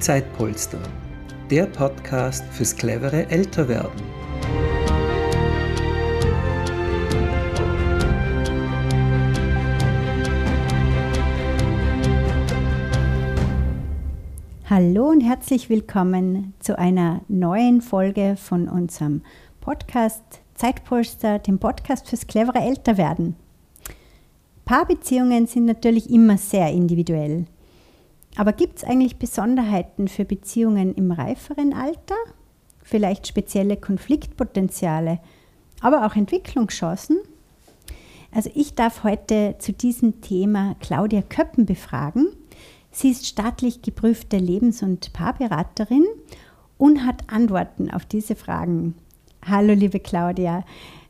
Zeitpolster, der Podcast fürs clevere Älterwerden. Hallo und herzlich willkommen zu einer neuen Folge von unserem Podcast Zeitpolster, dem Podcast fürs clevere Älterwerden. Paarbeziehungen sind natürlich immer sehr individuell. Aber gibt es eigentlich Besonderheiten für Beziehungen im reiferen Alter? Vielleicht spezielle Konfliktpotenziale, aber auch Entwicklungschancen? Also ich darf heute zu diesem Thema Claudia Köppen befragen. Sie ist staatlich geprüfte Lebens- und Paarberaterin und hat Antworten auf diese Fragen. Hallo liebe Claudia,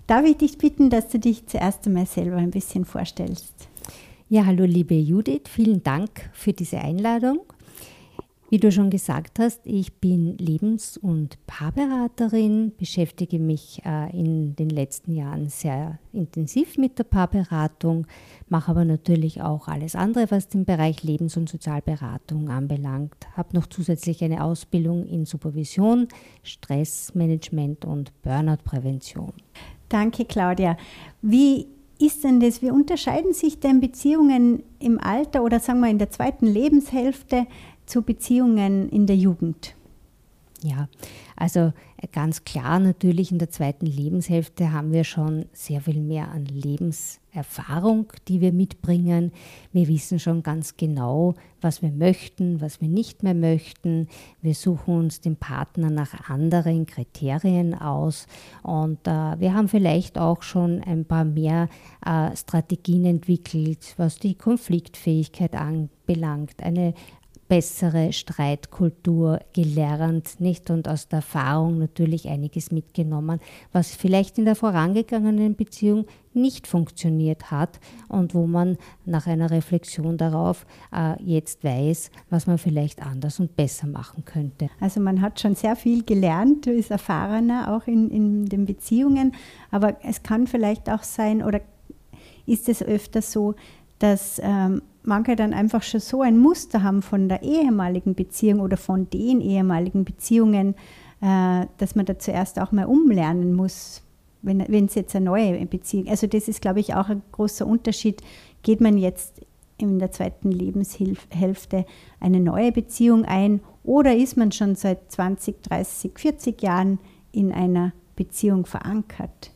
darf ich dich bitten, dass du dich zuerst einmal selber ein bisschen vorstellst? Ja, hallo liebe Judith, vielen Dank für diese Einladung. Wie du schon gesagt hast, ich bin Lebens- und Paarberaterin, beschäftige mich äh, in den letzten Jahren sehr intensiv mit der Paarberatung, mache aber natürlich auch alles andere, was den Bereich Lebens- und Sozialberatung anbelangt. Habe noch zusätzlich eine Ausbildung in Supervision, Stressmanagement und Burnout-Prävention. Danke, Claudia. Wie ist denn das? Wie unterscheiden sich denn Beziehungen im Alter oder sagen wir in der zweiten Lebenshälfte zu Beziehungen in der Jugend? Ja, also ganz klar natürlich in der zweiten Lebenshälfte haben wir schon sehr viel mehr an Lebenserfahrung, die wir mitbringen. Wir wissen schon ganz genau, was wir möchten, was wir nicht mehr möchten. Wir suchen uns den Partner nach anderen Kriterien aus und äh, wir haben vielleicht auch schon ein paar mehr äh, Strategien entwickelt, was die Konfliktfähigkeit anbelangt, eine bessere Streitkultur gelernt, nicht? Und aus der Erfahrung natürlich einiges mitgenommen, was vielleicht in der vorangegangenen Beziehung nicht funktioniert hat und wo man nach einer Reflexion darauf äh, jetzt weiß, was man vielleicht anders und besser machen könnte. Also man hat schon sehr viel gelernt, du bist erfahrener auch in, in den Beziehungen, aber es kann vielleicht auch sein, oder ist es öfter so, dass ähm, manche dann einfach schon so ein Muster haben von der ehemaligen Beziehung oder von den ehemaligen Beziehungen, äh, dass man da zuerst auch mal umlernen muss, wenn es jetzt eine neue Beziehung Also das ist, glaube ich, auch ein großer Unterschied. Geht man jetzt in der zweiten Lebenshälfte eine neue Beziehung ein oder ist man schon seit 20, 30, 40 Jahren in einer Beziehung verankert?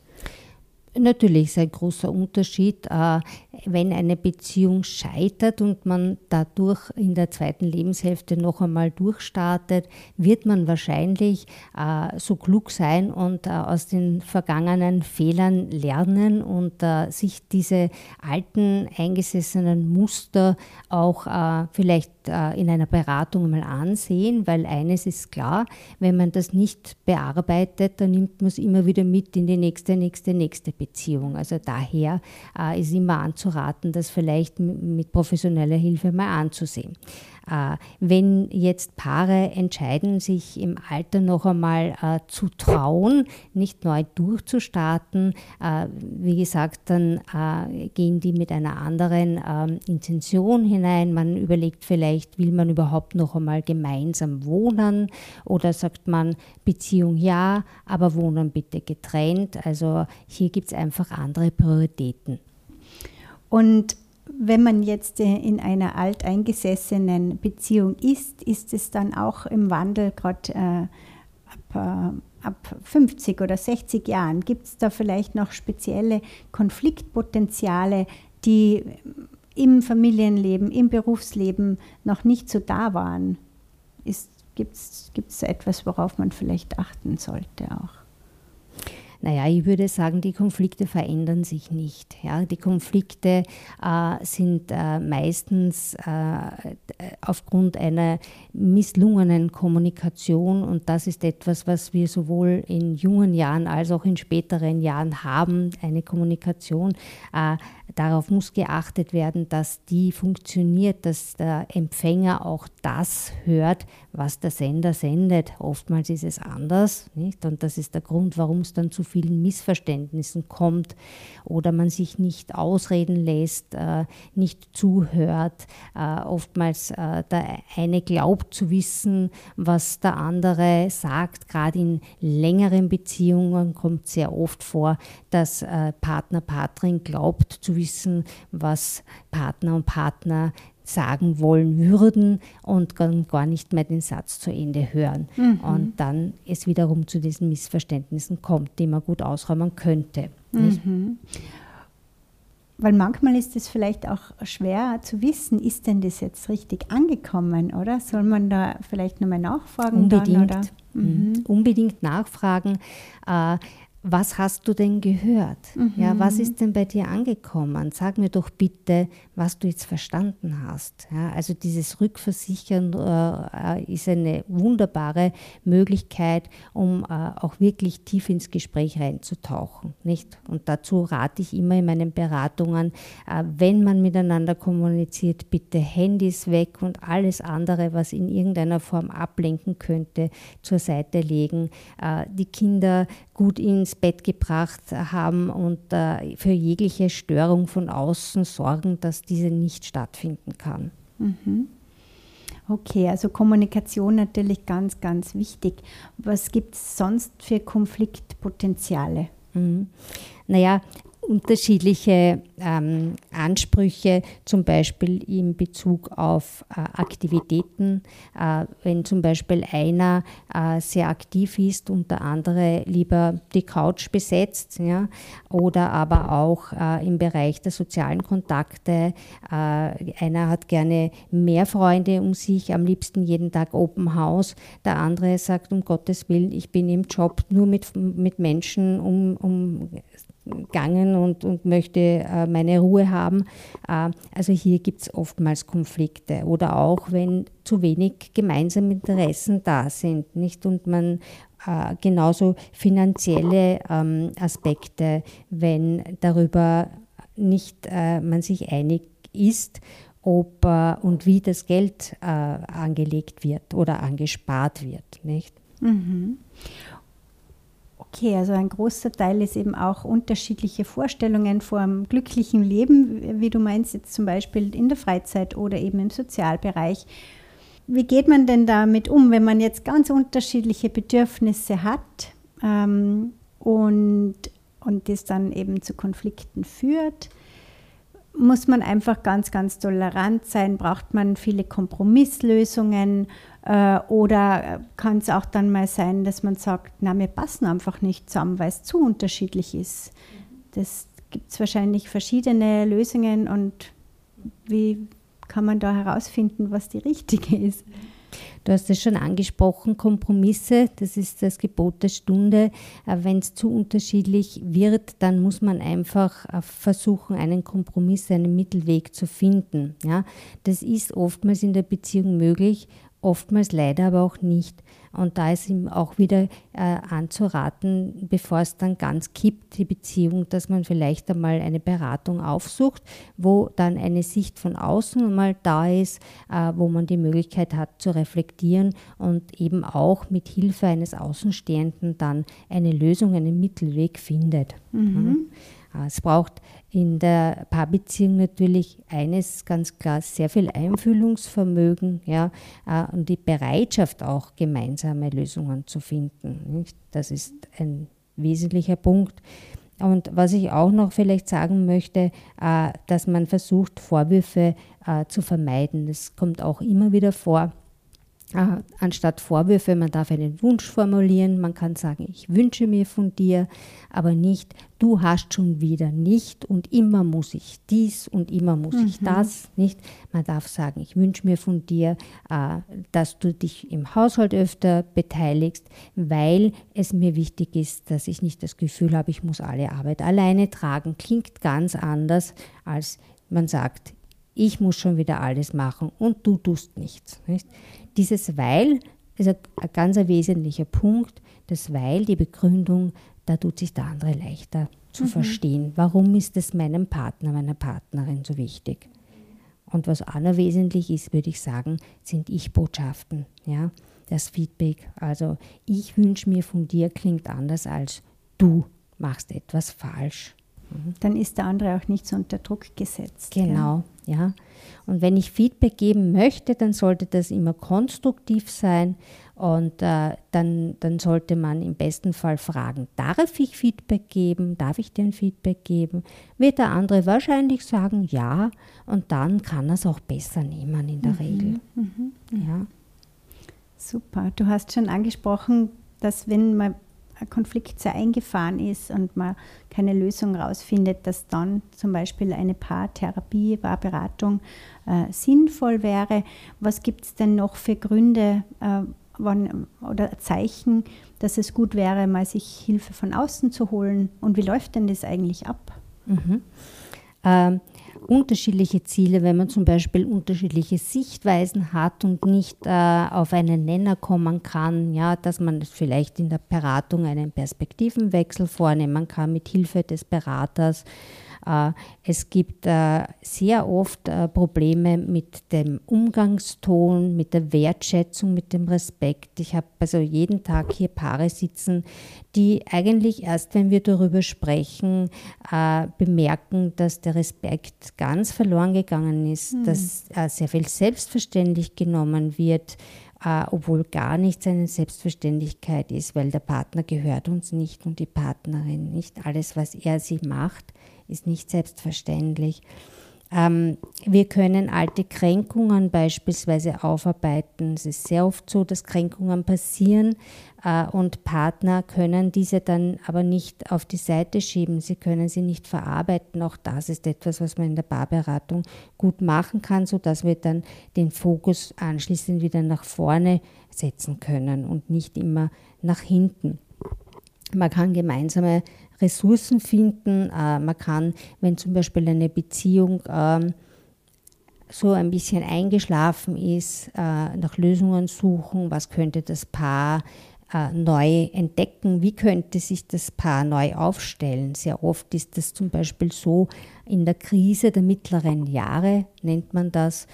Natürlich ist ein großer Unterschied, äh, wenn eine Beziehung scheitert und man dadurch in der zweiten Lebenshälfte noch einmal durchstartet, wird man wahrscheinlich äh, so klug sein und äh, aus den vergangenen Fehlern lernen und sich diese alten eingesessenen Muster auch vielleicht in einer Beratung mal ansehen, weil eines ist klar, wenn man das nicht bearbeitet, dann nimmt man es immer wieder mit in die nächste, nächste, nächste Beziehung. Beziehung. Also daher äh, ist immer anzuraten, das vielleicht mit professioneller Hilfe mal anzusehen. Äh, wenn jetzt Paare entscheiden, sich im Alter noch einmal äh, zu trauen, nicht neu durchzustarten, äh, wie gesagt, dann gehen die mit einer anderen ähm, Intention hinein. Man überlegt vielleicht, will man überhaupt noch einmal gemeinsam wohnen oder sagt man Beziehung ja, aber wohnen bitte getrennt. Also hier gibt es einfach andere Prioritäten. Und wenn man jetzt äh, in einer alteingesessenen Beziehung ist, ist es dann auch im Wandel, gerade äh, ab, äh, ab 50 oder 60 Jahren, gibt es da vielleicht noch spezielle Konfliktpotenziale, die im Familienleben, im Berufsleben noch nicht so da waren? Gibt es etwas, worauf man vielleicht achten sollte auch? Naja, ich würde sagen, die Konflikte verändern sich nicht. Ja, die Konflikte äh, sind äh, meistens äh, aufgrund einer misslungenen Kommunikation und das ist etwas, was wir sowohl in jungen Jahren als auch in späteren Jahren haben, eine Kommunikation. Äh, darauf muss geachtet werden, dass die funktioniert, dass der Empfänger auch das hört, was der Sender sendet. Oftmals ist es anders nicht? und das ist der Grund, warum es dann zu vielen Missverständnissen kommt oder man sich nicht ausreden lässt, äh, nicht zuhört. Äh, oftmals äh, der eine glaubt zu wissen, was der andere sagt. Gerade in längeren Beziehungen kommt sehr oft vor, dass Partner, Partnerin glaubt zu wissen, was Partner und Partner sagen wollen würden und gar nicht mehr den Satz zu Ende hören. Mhm. Und dann es wiederum zu diesen Missverständnissen kommt, die man gut ausräumen könnte. Mhm. Weil manchmal ist es vielleicht auch schwer zu wissen, ist denn das jetzt richtig angekommen, oder? Soll man da vielleicht nochmal nachfragen? Unbedingt. Dann, mhm. Unbedingt nachfragen. Äh, was hast du denn gehört? Mhm. Ja, was ist denn bei dir angekommen? Sag mir doch bitte, was du jetzt verstanden hast. Ja, also dieses Rückversichern äh, ist eine wunderbare Möglichkeit, um äh, auch wirklich tief ins Gespräch reinzutauchen. Nicht? Und dazu rate ich immer in meinen Beratungen, äh, wenn man miteinander kommuniziert, bitte Handys weg und alles andere, was in irgendeiner Form ablenken könnte, zur Seite legen. Äh, die Kinder gut ins Bett gebracht haben und äh, für jegliche Störung von außen sorgen, dass diese nicht stattfinden kann. Mhm. Okay, also Kommunikation natürlich ganz, ganz wichtig. Was gibt es sonst für Konfliktpotenziale? Mhm. Naja, unterschiedliche ähm, Ansprüche, zum Beispiel in Bezug auf äh, Aktivitäten. Äh, wenn zum Beispiel einer äh, sehr aktiv ist und der andere lieber die Couch besetzt, ja, oder aber auch äh, im Bereich der sozialen Kontakte. Äh, einer hat gerne mehr Freunde um sich, am liebsten jeden Tag Open House. Der andere sagt, um Gottes Willen, ich bin im Job nur mit, mit Menschen um, um gegangen und, und möchte äh, meine Ruhe haben. Äh, also hier gibt es oftmals Konflikte oder auch wenn zu wenig gemeinsame Interessen da sind, nicht und man äh, genauso finanzielle ähm, Aspekte, wenn darüber nicht äh, man sich einig ist ob äh, und wie das Geld äh, angelegt wird oder angespart wird, nicht? Mhm. Okay, also ein großer Teil ist eben auch unterschiedliche Vorstellungen vom glücklichen Leben, wie du meinst, jetzt zum Beispiel in der Freizeit oder eben im Sozialbereich. Wie geht man denn damit um, wenn man jetzt ganz unterschiedliche Bedürfnisse hat ähm, und, und das dann eben zu Konflikten führt? Muss man einfach ganz, ganz tolerant sein? Braucht man viele Kompromisslösungen? Äh, oder kann es auch dann mal sein, dass man sagt, na, wir passen einfach nicht zusammen, weil es zu unterschiedlich ist. Das gibt es wahrscheinlich verschiedene Lösungen und wie kann man da herausfinden, was die richtige ist? Du hast es schon angesprochen, Kompromisse, das ist das Gebot der Stunde. Äh, Wenn es zu unterschiedlich wird, dann muss man einfach äh, versuchen, einen Kompromiss, einen Mittelweg zu finden. Ja, das ist oftmals in der Beziehung möglich, oftmals leider aber auch nicht. Und da ist ihm auch wieder äh, anzuraten, bevor es dann ganz kippt, die Beziehung, dass man vielleicht einmal eine Beratung aufsucht, wo dann eine Sicht von außen mal da ist, äh, wo man die Möglichkeit hat zu reflektieren und eben auch mit Hilfe eines Außenstehenden dann eine Lösung, einen Mittelweg findet. Mhm. Äh, es braucht in der Paarbeziehung natürlich eines ganz klar, sehr viel Einfühlungsvermögen ja, äh, und die Bereitschaft auch gemeinsame Lösungen zu finden. Das ist ein wesentlicher Punkt. Und was ich auch noch vielleicht sagen möchte, äh, dass man versucht, Vorwürfe zu vermeiden. Das kommt auch immer wieder vor äh, anstatt Vorwürfe, man darf einen Wunsch formulieren, man kann sagen, ich wünsche mir von dir, aber nicht, du hast schon wieder nicht und immer muss ich dies und immer muss mhm. ich das, nicht. Man darf sagen, ich wünsche mir von dir, äh, dass du dich im Haushalt öfter beteiligst, weil es mir wichtig ist, dass ich nicht das Gefühl habe, ich muss alle Arbeit alleine tragen. Klingt ganz anders, als man sagt, ich muss schon wieder alles machen und du tust nichts. Nicht? Dieses Weil ist ein, ein ganz wesentlicher Punkt. Das Weil, die Begründung, da tut sich der andere leichter zu mhm. verstehen. Warum ist es meinem Partner, meiner Partnerin so wichtig? Und was auch noch wesentlich ist, würde ich sagen, sind Ich-Botschaften. Ja? Das Feedback. Also ich wünsche mir von dir klingt anders als du machst etwas falsch. Mhm. Dann ist der andere auch nicht so unter Druck gesetzt. Genau, ja. ja. Und wenn ich Feedback geben möchte, dann sollte das immer konstruktiv sein und äh, dann, dann sollte man im besten Fall fragen, darf ich Feedback geben? Darf ich dir ein Feedback geben? Wird der andere wahrscheinlich sagen, ja. Und dann kann er es auch besser nehmen in der mhm, Regel. Mhm, ja. Super. Du hast schon angesprochen, dass wenn man Konflikt sehr eingefahren ist und man keine Lösung rausfindet, dass dann zum Beispiel eine Paartherapie, Paarberatung äh, sinnvoll wäre. Was gibt es denn noch für Gründe äh, wann, oder Zeichen, dass es gut wäre, mal sich Hilfe von außen zu holen? Und wie läuft denn das eigentlich ab? Mhm. Ähm, unterschiedliche Ziele, wenn man zum Beispiel unterschiedliche Sichtweisen hat und nicht äh, auf einen Nenner kommen kann, ja, dass man vielleicht in der Beratung einen Perspektivenwechsel vornehmen kann mit Hilfe des Beraters es gibt äh, sehr oft äh, Probleme mit dem Umgangston, mit der Wertschätzung, mit dem Respekt. Ich habe also jeden Tag hier Paare sitzen, die eigentlich erst, wenn wir darüber sprechen, bemerken, dass der Respekt ganz verloren gegangen ist, mhm. dass sehr viel selbstverständlich genommen wird obwohl gar nichts eine Selbstverständlichkeit ist, weil der Partner gehört uns nicht und die Partnerin nicht. Alles, was er sie macht, ist nicht selbstverständlich. Ähm, wir können alte Kränkungen beispielsweise aufarbeiten. Es ist sehr oft so, dass Kränkungen passieren äh, und Partner können diese dann aber nicht auf die Seite schieben. Sie können sie nicht verarbeiten. Auch das ist etwas, was man in der Paarberatung gut machen kann, sodass wir dann den Fokus anschließend wieder nach vorne setzen können und nicht immer nach hinten. Man kann gemeinsame Ressourcen finden. Äh, man kann, wenn zum Beispiel eine Beziehung ähm, so ein bisschen eingeschlafen ist, äh, nach Lösungen suchen, was könnte das Paar äh, neu entdecken, wie könnte sich das Paar neu aufstellen. Sehr oft ist das zum Beispiel so in der Krise der mittleren Jahre, nennt man das,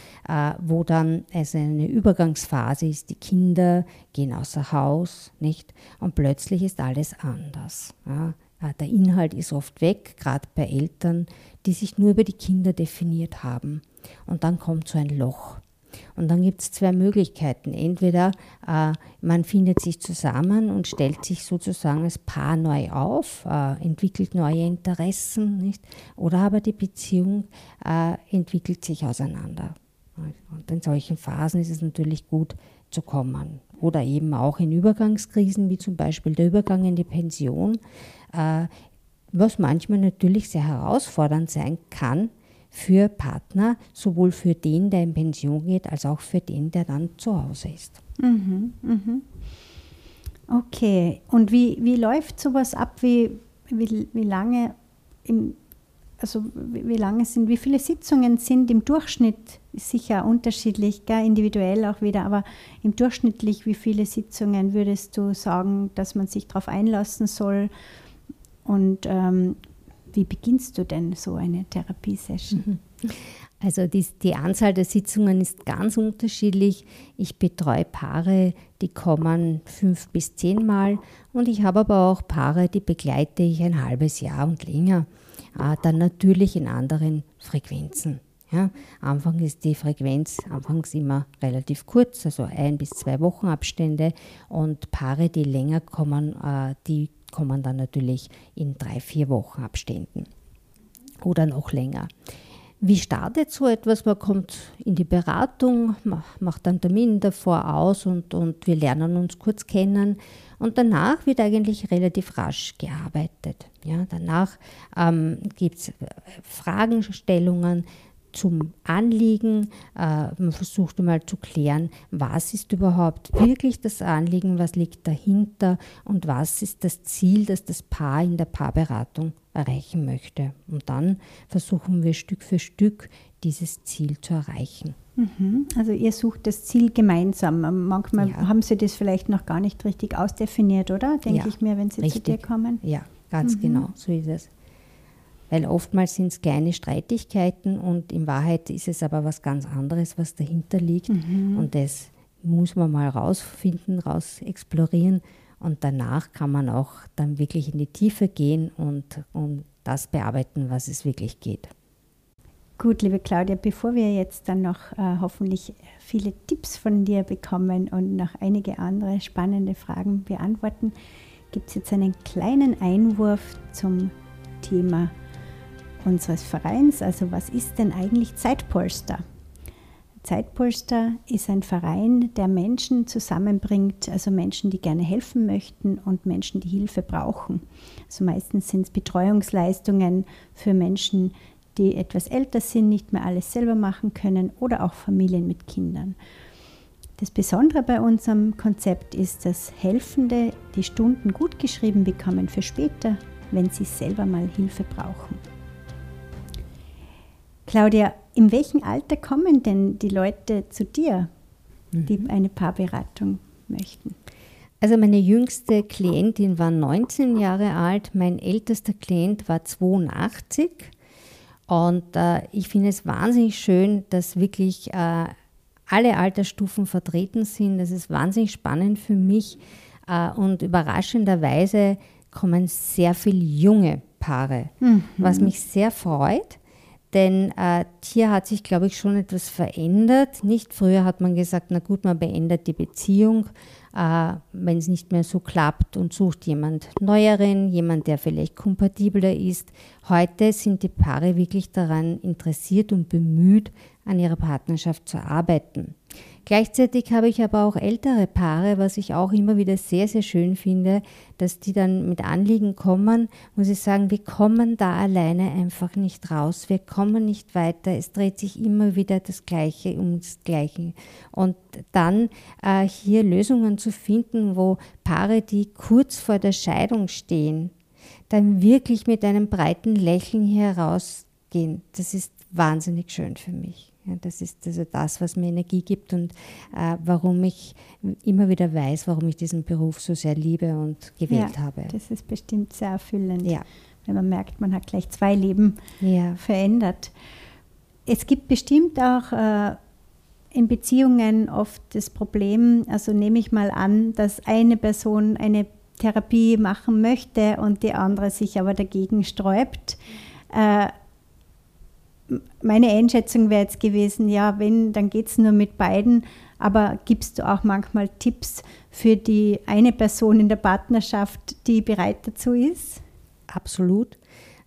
wo dann also eine Übergangsphase ist. Die Kinder gehen außer Haus, nicht? Und plötzlich ist alles anders. Der Inhalt ist oft weg, gerade bei Eltern, die sich nur über die Kinder definiert haben. Und dann kommt so ein Loch. Und dann gibt es zwei Möglichkeiten. Entweder äh, man findet sich zusammen und stellt sich sozusagen als Paar neu auf, äh, entwickelt neue Interessen, nicht? oder aber die Beziehung äh, entwickelt sich auseinander. Und in solchen Phasen ist es natürlich gut zu kommen. Oder eben auch in Übergangskrisen, wie zum Beispiel der Übergang in die Pension, was manchmal natürlich sehr herausfordernd sein kann für Partner, sowohl für den, der in Pension geht, als auch für den, der dann zu Hause ist. Mhm, mhm. Okay, und wie, wie läuft sowas ab? Wie, wie, wie lange im, also wie lange sind, wie viele Sitzungen sind im Durchschnitt sicher unterschiedlich, gell, individuell auch wieder, aber im durchschnittlich, wie viele Sitzungen würdest du sagen, dass man sich darauf einlassen soll? Und ähm, wie beginnst du denn so eine Therapiesession? Mhm. Also die, die, Anzahl der Sitzungen ist ganz unterschiedlich. Ich betreue Paare, die kommen fünf bis zehnmal und ich habe aber auch Paare, die begleite ich ein halbes Jahr und länger. Äh, dann natürlich in anderen Frequenzen. Ja, Anfang ist die Frequenz anfangs immer relativ kurz, also ein bis zwei Wochen Abstände und Paare, die länger kommen, äh, die kommen dann natürlich in drei, vier Wochen Abständen oder noch länger. Wie startet so etwas? Man kommt in die Beratung, macht einen Termin davor aus und, und wir lernen uns kurz kennen. Und danach wird eigentlich relativ rasch gearbeitet. Ja, danach ähm, gibt es Fragestellungen, zum Anliegen. Äh, man versucht einmal zu klären, was ist überhaupt wirklich das Anliegen, was liegt dahinter und was ist das Ziel, das das Paar in der Paarberatung erreichen möchte. Und dann versuchen wir Stück für Stück dieses Ziel zu erreichen. Mhm. Also ihr sucht das Ziel gemeinsam. Manchmal ja. haben Sie das vielleicht noch gar nicht richtig ausdefiniert, oder? Denke ja, ich mir, wenn Sie richtig. zu dir kommen. Ja, ganz mhm. genau, so ist es weil oftmals sind es kleine Streitigkeiten und in Wahrheit ist es aber was ganz anderes, was dahinter liegt. Mhm. Und das muss man mal rausfinden, raus explorieren Und danach kann man auch dann wirklich in die Tiefe gehen und, und das bearbeiten, was es wirklich geht. Gut, liebe Claudia, bevor wir jetzt dann noch äh, hoffentlich viele Tipps von dir bekommen und noch einige andere spannende Fragen beantworten, gibt es jetzt einen kleinen Einwurf zum Thema unseres Vereins. Also was ist denn eigentlich Zeitpolster? Zeitpolster ist ein Verein, der Menschen zusammenbringt, also Menschen, die gerne helfen möchten und Menschen, die Hilfe brauchen. Also meistens sind es Betreuungsleistungen für Menschen, die etwas älter sind, nicht mehr alles selber machen können oder auch Familien mit Kindern. Das Besondere bei unserem Konzept ist, dass Helfende die Stunden gut geschrieben bekommen für später, wenn sie selber mal Hilfe brauchen. Claudia, in welchem Alter kommen denn die Leute zu dir, die mhm. eine Paarberatung möchten? Also meine jüngste Klientin war 19 Jahre alt, mein ältester Klient war 82 und äh, ich finde es wahnsinnig schön, dass wirklich äh, alle Altersstufen vertreten sind. Das ist wahnsinnig spannend für mich äh, und überraschenderweise kommen sehr viele junge Paare, mhm. was mich sehr freut. Denn äh, hier hat sich, glaube ich, schon etwas verändert. Nicht früher hat man gesagt, na gut, man beendet die Beziehung, äh, wenn es nicht mehr so klappt und sucht jemand Neueren, jemand, der vielleicht kompatibler ist. Heute sind die Paare wirklich daran interessiert und bemüht, an ihrer Partnerschaft zu arbeiten. Gleichzeitig habe ich aber auch ältere Paare, was ich auch immer wieder sehr, sehr schön finde, dass die dann mit Anliegen kommen und sie sagen, wir kommen da alleine einfach nicht raus, wir kommen nicht weiter, es dreht sich immer wieder das Gleiche um das Gleiche. Und dann äh, hier Lösungen zu finden, wo Paare, die kurz vor der Scheidung stehen, dann wirklich mit einem breiten Lächeln hier herausgehen, das ist wahnsinnig schön für mich. Ja, das ist also das, was mir Energie gibt und äh, warum ich immer wieder weiß, warum ich diesen Beruf so sehr liebe und gewählt ja, habe. Das ist bestimmt sehr erfüllend, ja. wenn man merkt, man hat gleich zwei Leben ja. verändert. Es gibt bestimmt auch äh, in Beziehungen oft das Problem, also nehme ich mal an, dass eine Person eine Therapie machen möchte und die andere sich aber dagegen sträubt. Äh, meine Einschätzung wäre jetzt gewesen, ja, wenn, dann geht es nur mit beiden. Aber gibst du auch manchmal Tipps für die eine Person in der Partnerschaft, die bereit dazu ist? Absolut.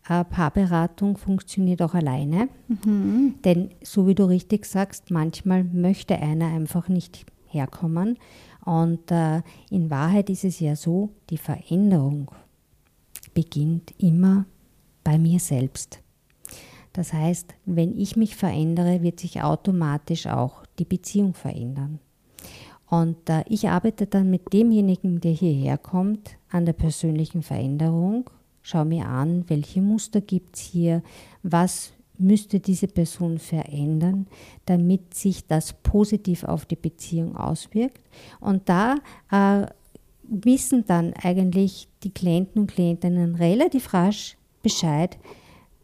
Äh, Paarberatung funktioniert auch alleine. Mhm. Denn so wie du richtig sagst, manchmal möchte einer einfach nicht herkommen. Und äh, in Wahrheit ist es ja so, die Veränderung beginnt immer bei mir selbst. Das heißt, wenn ich mich verändere, wird sich automatisch auch die Beziehung verändern. Und äh, ich arbeite dann mit demjenigen, der hierher kommt, an der persönlichen Veränderung, schaue mir an, welche Muster gibt es hier, was müsste diese Person verändern, damit sich das positiv auf die Beziehung auswirkt. Und da äh, wissen dann eigentlich die Klienten und Klientinnen relativ rasch Bescheid,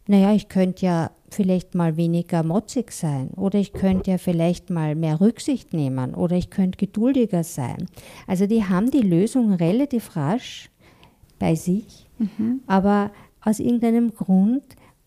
naja, ich könnte ja vielleicht mal weniger motzig sein oder ich könnte ja vielleicht mal mehr Rücksicht nehmen oder ich könnte geduldiger sein. Also die haben die Lösung relativ rasch bei sich, mhm. aber aus irgendeinem Grund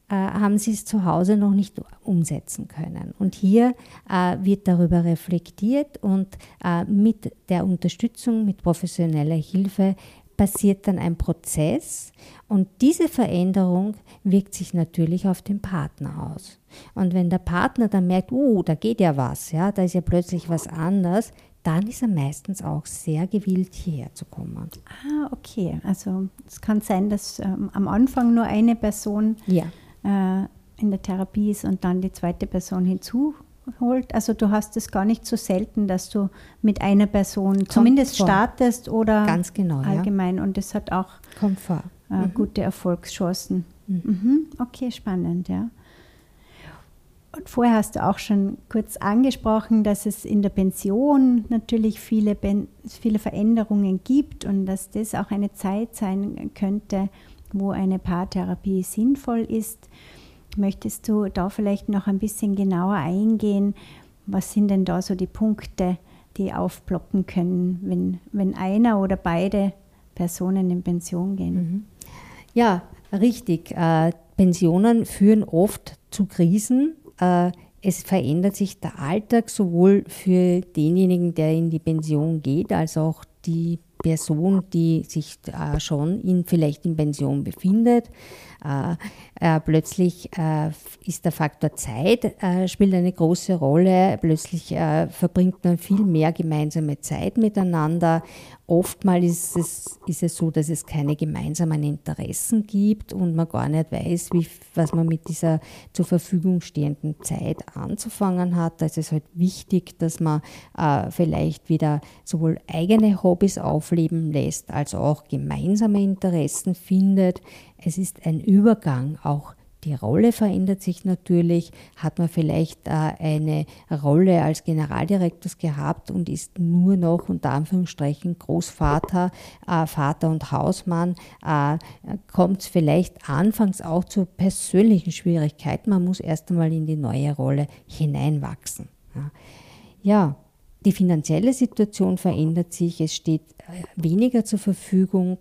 äh, haben sie es zu Hause noch nicht umsetzen können. Und hier äh, wird darüber reflektiert und äh, mit der Unterstützung, mit professioneller Hilfe passiert dann ein Prozess und diese Veränderung wirkt sich natürlich auf den Partner aus. Und wenn der Partner dann merkt, uh, da geht ja was, ja, da ist ja plötzlich was anders, dann ist er meistens auch sehr gewillt, hierher zu kommen. Ah, okay. Also es kann sein, dass ähm, am Anfang nur eine Person ja. äh, in der Therapie ist und dann die zweite Person hinzu holt. Also du hast es gar nicht so selten, dass du mit einer Person Kommt zumindest vor. startest oder Ganz genau, allgemein. Ja. Und es hat auch. Äh, mhm. gute Erfolgschancen. Mhm. Mhm. Okay, spannend, ja. Und vorher hast du auch schon kurz angesprochen, dass es in der Pension natürlich viele, viele Veränderungen gibt und dass das auch eine Zeit sein könnte, wo eine Paartherapie sinnvoll ist. Möchtest du da vielleicht noch ein bisschen genauer eingehen? Was sind denn da so die Punkte, die aufploppen können, wenn, wenn einer oder beide Personen in Pension gehen. Mhm. Ja, richtig. Äh, Pensionen führen oft zu Krisen. Äh, es verändert sich der Alltag sowohl für denjenigen, der in die Pension geht, als auch die Person, die sich äh, schon in, vielleicht in Pension befindet. Äh, äh, plötzlich äh, ist der Faktor Zeit, äh, spielt eine große Rolle. Plötzlich äh, verbringt man viel mehr gemeinsame Zeit miteinander Oftmals ist es, ist es so, dass es keine gemeinsamen Interessen gibt und man gar nicht weiß, wie, was man mit dieser zur Verfügung stehenden Zeit anzufangen hat. Da ist es halt wichtig, dass man vielleicht wieder sowohl eigene Hobbys aufleben lässt, als auch gemeinsame Interessen findet. Es ist ein Übergang auch die Rolle verändert sich natürlich. Hat man vielleicht äh, eine Rolle als Generaldirektor gehabt und ist nur noch unter Anführungsstrichen Großvater, äh, Vater und Hausmann, äh, kommt es vielleicht anfangs auch zu persönlichen Schwierigkeiten. Man muss erst einmal in die neue Rolle hineinwachsen. Ja, die finanzielle Situation verändert sich, es steht weniger zur Verfügung,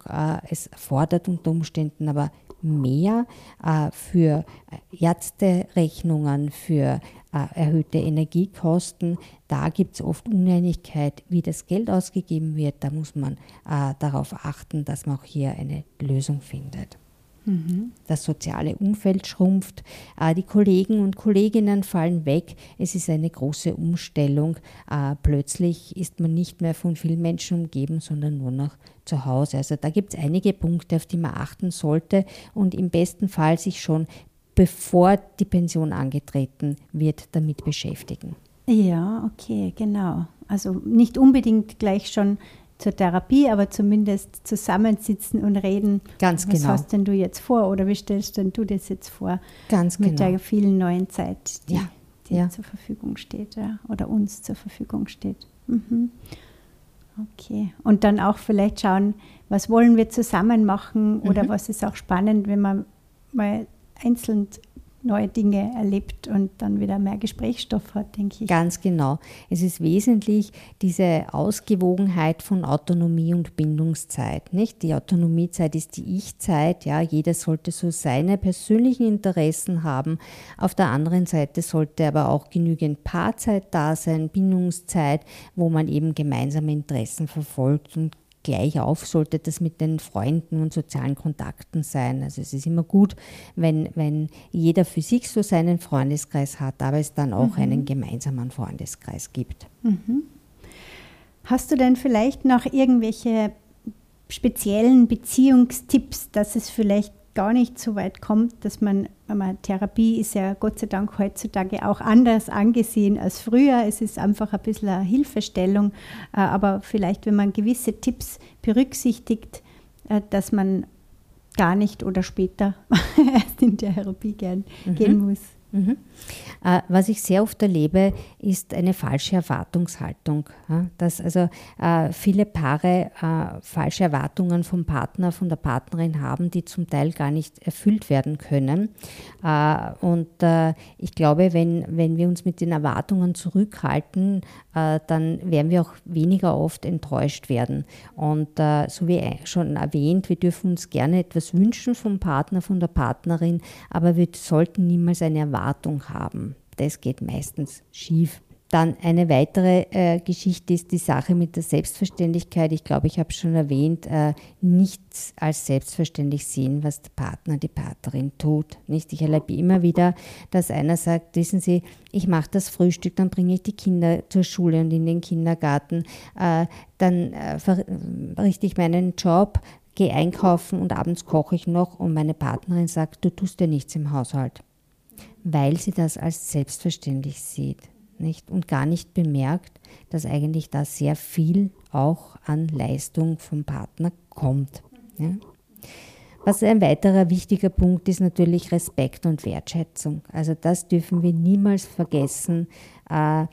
es fordert unter Umständen aber mehr äh, für Ärzterechnungen, für äh, erhöhte Energiekosten. Da gibt es oft Uneinigkeit, wie das Geld ausgegeben wird. Da muss man äh, darauf achten, dass man auch hier eine Lösung findet. Das soziale Umfeld schrumpft, äh, die Kollegen und Kolleginnen fallen weg. Es ist eine große Umstellung. Äh, plötzlich ist man nicht mehr von vielen Menschen umgeben, sondern nur noch zu Hause. Also da gibt es einige Punkte, auf die man achten sollte und im besten Fall sich schon bevor die Pension angetreten wird, damit beschäftigen. Ja, okay, genau. Also nicht unbedingt gleich schon zur Therapie, aber zumindest zusammensitzen und reden. Ganz was genau. Was hast denn du jetzt vor oder wie stellst denn du das jetzt vor? Ganz mit genau. der vielen neuen Zeit, die, ja. die ja. zur Verfügung steht ja, oder uns zur Verfügung steht. Mhm. Okay. Und dann auch vielleicht schauen, was wollen wir zusammen machen oder mhm. was ist auch spannend, wenn man mal einzeln neue Dinge erlebt und dann wieder mehr Gesprächsstoff hat, denke ich. Ganz genau. Es ist wesentlich diese Ausgewogenheit von Autonomie und Bindungszeit. Nicht? Die Autonomiezeit ist die Ich-Zeit. Ja, jeder sollte so seine persönlichen Interessen haben. Auf der anderen Seite sollte aber auch genügend Paarzeit da sein, Bindungszeit, wo man eben gemeinsame Interessen verfolgt und gleich auf sollte das mit den Freunden und sozialen Kontakten sein. Also es ist immer gut, wenn, wenn jeder für sich so seinen Freundeskreis hat, aber es dann auch mhm. einen gemeinsamen Freundeskreis gibt. Mhm. Hast du denn vielleicht noch irgendwelche speziellen Beziehungstipps, dass es vielleicht gar nicht so weit kommt, dass man, man, Therapie ist ja Gott sei Dank heutzutage auch anders angesehen als früher. Es ist einfach ein bisschen eine Hilfestellung, äh, aber vielleicht, wenn man gewisse Tipps berücksichtigt, äh, dass man gar nicht oder später erst in Therapie gern, mhm. gehen muss. Mhm. Äh, was ich sehr oft erlebe, ist eine falsche Erwartungshaltung. Dass also äh, viele Paare äh, falsche Erwartungen vom Partner, von der Partnerin haben, die zum Teil gar nicht erfüllt werden können. Und ich glaube, wenn, wenn wir uns mit den Erwartungen zurückhalten, dann werden wir auch weniger oft enttäuscht werden. Und so wie schon erwähnt, wir dürfen uns gerne etwas wünschen vom Partner, von der Partnerin, aber wir sollten niemals eine Erwartung Erwartung haben. Das geht meistens schief. Dann eine weitere äh, Geschichte ist die Sache mit der Selbstverständlichkeit. Ich glaube, ich habe schon erwähnt, äh, nichts als selbstverständlich sehen, was der Partner, die Partnerin tut. Nicht? Ich erlebe immer wieder, dass einer sagt, wissen Sie, ich mache das Frühstück, dann bringe ich die Kinder zur Schule und in den Kindergarten, äh, dann äh, verrichte ich meinen Job, gehe einkaufen und abends koche ich noch und meine Partnerin sagt, du tust ja nichts im Haushalt weil sie das als selbstverständlich sieht nicht? und gar nicht bemerkt, dass eigentlich da sehr viel auch an Leistung vom Partner kommt. Ja? Was ein weiterer wichtiger Punkt ist natürlich Respekt und Wertschätzung. Also das dürfen wir niemals vergessen. Äh,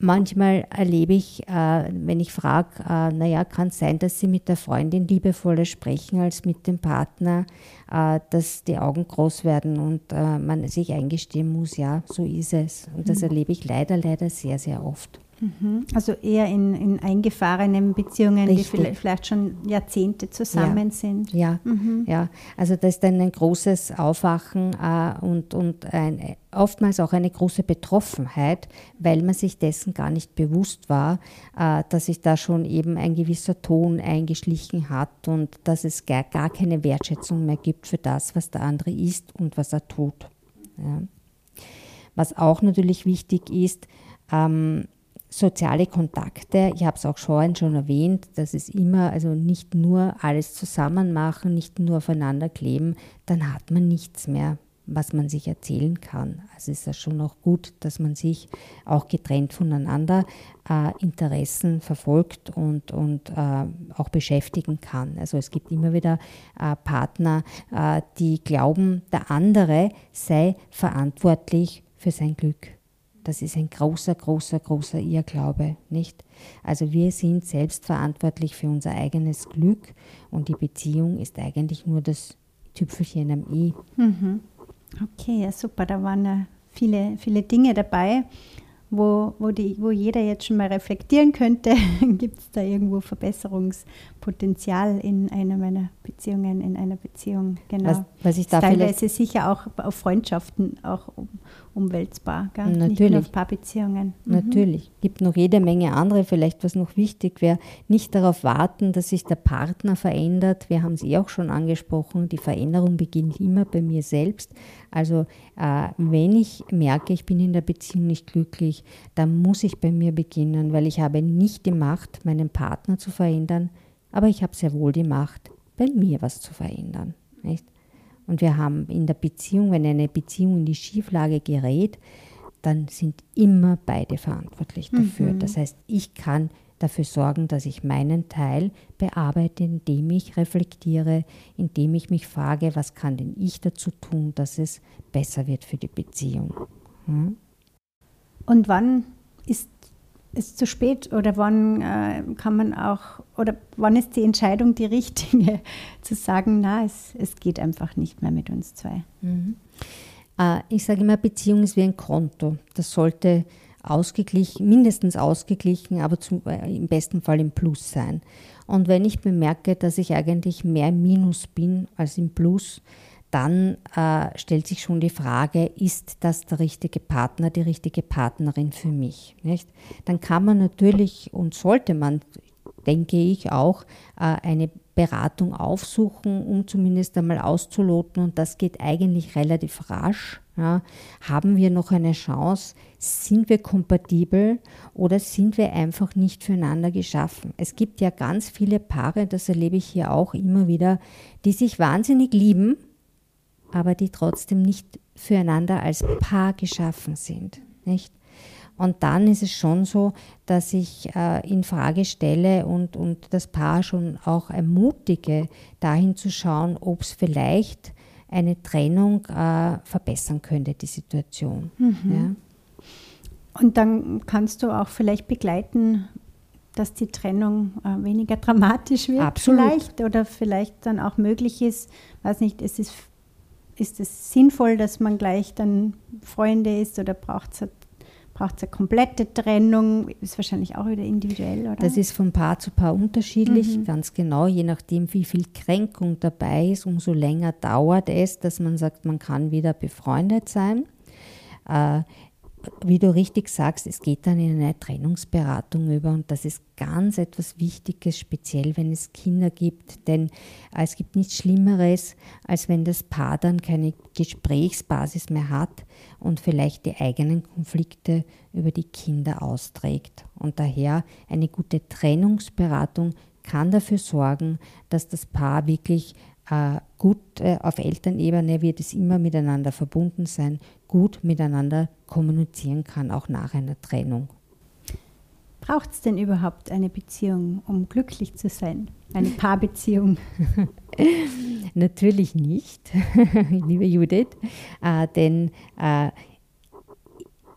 Manchmal erlebe ich, äh, wenn ich frage, äh, naja, kann es sein, dass Sie mit der Freundin liebevoller sprechen als mit dem Partner, äh, dass die Augen groß werden und äh, man sich eingestehen muss, ja, so ist es. Und das mhm. erlebe ich leider, leider sehr, sehr oft. Mhm. Also eher in, in eingefahrenen Beziehungen, Richtig. die vielleicht schon Jahrzehnte zusammen ja. sind. Ja, mhm. ja, also das ist dann ein großes Aufwachen äh, und, und ein, oftmals auch eine große Betroffenheit, weil man sich dessen gar nicht bewusst war, äh, dass sich da schon eben ein gewisser Ton eingeschlichen hat und dass es gar, gar keine Wertschätzung mehr gibt für das, was der andere ist und was er tut. Ja. Was auch natürlich wichtig ist, ähm, soziale Kontakte, ich habe es auch schon, schon erwähnt, dass es immer, also nicht nur alles zusammen machen, nicht nur aufeinander kleben, dann hat man nichts mehr, was man sich erzählen kann. Also ist das schon auch gut, dass man sich auch getrennt voneinander äh, Interessen verfolgt und, und äh, auch beschäftigen kann. Also es gibt immer wieder äh, Partner, äh, die glauben, der andere sei verantwortlich für sein Glück. Das ist ein großer, großer, großer Irrglaube, nicht? Also wir sind selbst verantwortlich für unser eigenes Glück und die Beziehung ist eigentlich nur das Tüpfelchen am i. Mhm. Okay, ja, super. Da waren ja viele, viele Dinge dabei wo, wo, die, wo jeder jetzt schon mal reflektieren könnte, gibt es da irgendwo Verbesserungspotenzial in einer meiner Beziehungen, in einer Beziehung. Genau. Was, was ich da teilweise sicher auch auf Freundschaften auch umwälzbar, gell? Natürlich. nicht nur auf Paarbeziehungen. Mhm. Natürlich. Gibt noch jede Menge andere, vielleicht was noch wichtig wäre, nicht darauf warten, dass sich der Partner verändert. Wir haben es eh auch schon angesprochen, die Veränderung beginnt immer bei mir selbst. Also äh, wenn ich merke, ich bin in der Beziehung nicht glücklich, dann muss ich bei mir beginnen, weil ich habe nicht die Macht, meinen Partner zu verändern, aber ich habe sehr wohl die Macht, bei mir was zu verändern. Nicht? Und wir haben in der Beziehung, wenn eine Beziehung in die Schieflage gerät, dann sind immer beide verantwortlich dafür. Mhm. Das heißt, ich kann dafür sorgen, dass ich meinen Teil bearbeite, indem ich reflektiere, indem ich mich frage, was kann denn ich dazu tun, dass es besser wird für die Beziehung. Hm? Und wann ist es zu spät oder wann äh, kann man auch, oder wann ist die Entscheidung die richtige, zu sagen, na, es, es geht einfach nicht mehr mit uns zwei? Mhm. Äh, ich sage immer, Beziehung ist wie ein Konto. Das sollte ausgeglichen, mindestens ausgeglichen, aber zum, äh, im besten Fall im Plus sein. Und wenn ich bemerke, dass ich eigentlich mehr im Minus bin als im Plus, dann äh, stellt sich schon die Frage, ist das der richtige Partner, die richtige Partnerin für mich? Nicht? Dann kann man natürlich und sollte man, denke ich, auch äh, eine Beratung aufsuchen, um zumindest einmal auszuloten. Und das geht eigentlich relativ rasch. Ja. Haben wir noch eine Chance? Sind wir kompatibel oder sind wir einfach nicht füreinander geschaffen? Es gibt ja ganz viele Paare, das erlebe ich hier auch immer wieder, die sich wahnsinnig lieben, aber die trotzdem nicht füreinander als Paar geschaffen sind. Nicht? Und dann ist es schon so, dass ich äh, in Frage stelle und, und das Paar schon auch ermutige, dahin zu schauen, ob es vielleicht eine Trennung äh, verbessern könnte, die Situation. Mhm. Ja. Und dann kannst du auch vielleicht begleiten, dass die Trennung äh, weniger dramatisch wird, Absolut. vielleicht oder vielleicht dann auch möglich ist, weiß nicht, es ist, ist es sinnvoll, dass man gleich dann Freunde ist oder braucht es Braucht es eine komplette Trennung? Ist wahrscheinlich auch wieder individuell, oder? Das ist von Paar zu Paar unterschiedlich, mhm. ganz genau. Je nachdem, wie viel Kränkung dabei ist, umso länger dauert es, dass man sagt, man kann wieder befreundet sein. Äh, wie du richtig sagst, es geht dann in eine Trennungsberatung über und das ist ganz etwas Wichtiges, speziell wenn es Kinder gibt, denn es gibt nichts Schlimmeres, als wenn das Paar dann keine Gesprächsbasis mehr hat und vielleicht die eigenen Konflikte über die Kinder austrägt. Und daher eine gute Trennungsberatung kann dafür sorgen, dass das Paar wirklich äh, gut äh, auf Elternebene wird es immer miteinander verbunden sein, gut miteinander kommunizieren kann, auch nach einer Trennung. Braucht es denn überhaupt eine Beziehung, um glücklich zu sein? Eine Paarbeziehung? Natürlich nicht, liebe Judith, äh, denn äh,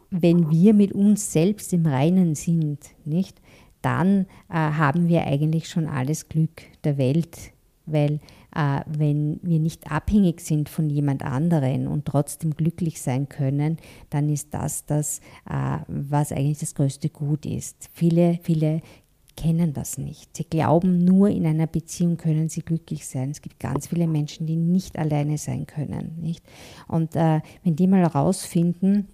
wenn wir mit uns selbst im Reinen sind, nicht, dann äh, haben wir eigentlich schon alles Glück der Welt, weil äh, wenn wir nicht abhängig sind von jemand anderen und trotzdem glücklich sein können, dann ist das das, äh, was eigentlich das größte Gut ist. Viele, viele kennen das nicht. Sie glauben, nur in einer Beziehung können sie glücklich sein. Es gibt ganz viele Menschen, die nicht alleine sein können. Nicht? Und äh, wenn die mal herausfinden,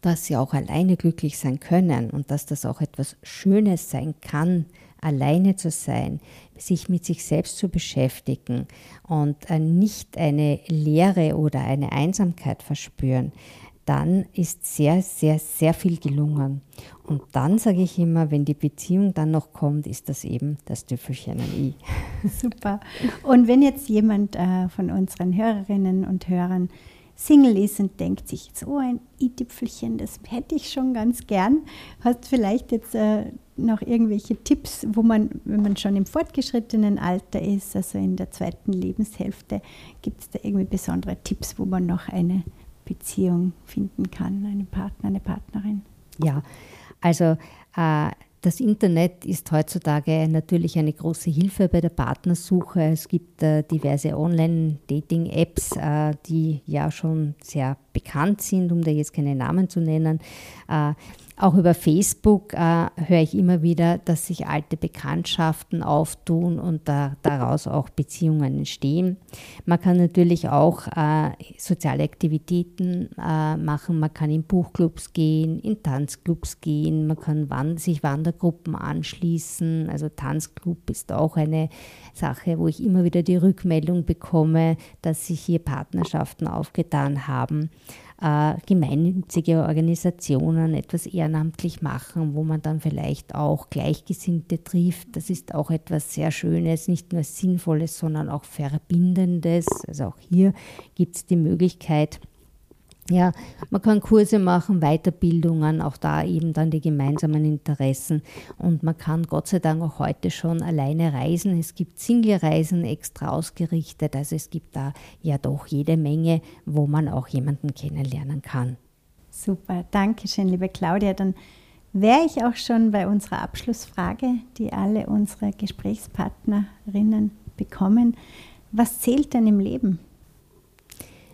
dass sie auch alleine glücklich sein können und dass das auch etwas Schönes sein kann, alleine zu sein, sich mit sich selbst zu beschäftigen und äh, nicht eine Leere oder eine Einsamkeit verspüren, dann ist sehr, sehr, sehr viel gelungen. Und dann sage ich immer, wenn die Beziehung dann noch kommt, ist das eben das Tüpfelchen an I. Super. Und wenn jetzt jemand äh, von unseren Hörerinnen und Hörern Single ist und denkt sich, so ein i-Tüpfelchen, das hätte ich schon ganz gern. Hast vielleicht jetzt äh, noch irgendwelche Tipps, wo man, wenn man schon im fortgeschrittenen Alter ist, also in der zweiten Lebenshälfte, gibt es da irgendwie besondere Tipps, wo man noch eine Beziehung finden kann, einen Partner, eine Partnerin? Ja, also äh, das Internet ist heutzutage natürlich eine große Hilfe bei der Partnersuche. Es gibt äh, diverse Online-Dating-Apps, äh, die ja schon sehr bekannt sind, um da jetzt keine Namen zu nennen. Äh, auch über Facebook äh, höre ich immer wieder, dass sich alte Bekanntschaften auftun und da, daraus auch Beziehungen entstehen. Man kann natürlich auch äh, soziale Aktivitäten äh, machen. Man kann in Buchclubs gehen, in Tanzclubs gehen, man kann wand sich Wandergruppen anschließen. Also Tanzclub ist auch eine Sache, wo ich immer wieder die Rückmeldung bekomme, dass sich hier Partnerschaften aufgetan haben äh, gemeinnützige Organisationen etwas ehrenamtlich machen, wo man dann vielleicht auch Gleichgesinnte trifft. Das ist auch etwas sehr Schönes, nicht nur Sinnvolles, sondern auch Verbindendes. Also auch hier gibt es die Möglichkeit, ja, man kann Kurse machen, Weiterbildungen, auch da eben dann die gemeinsamen Interessen. Und man kann Gott sei Dank auch heute schon alleine reisen. Es gibt Single-Reisen extra ausgerichtet. Also es gibt da ja doch jede Menge, wo man auch jemanden kennenlernen kann. Super, danke schön, liebe Claudia. Dann wäre ich auch schon bei unserer Abschlussfrage, die alle unsere Gesprächspartnerinnen bekommen. Was zählt denn im Leben?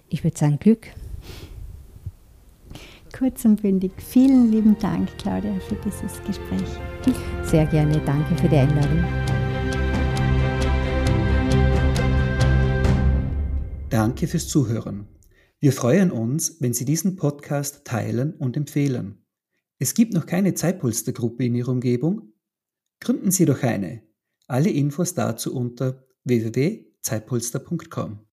Ich würde sagen Glück kurz und bündig. Vielen lieben Dank, Claudia, für dieses Gespräch. Sehr gerne. Danke für die Einladung. Danke fürs Zuhören. Wir freuen uns, wenn Sie diesen Podcast teilen und empfehlen. Es gibt noch keine Zeitpolstergruppe in Ihrer Umgebung? Gründen Sie doch eine. Alle Infos dazu unter www.zeitpolster.com.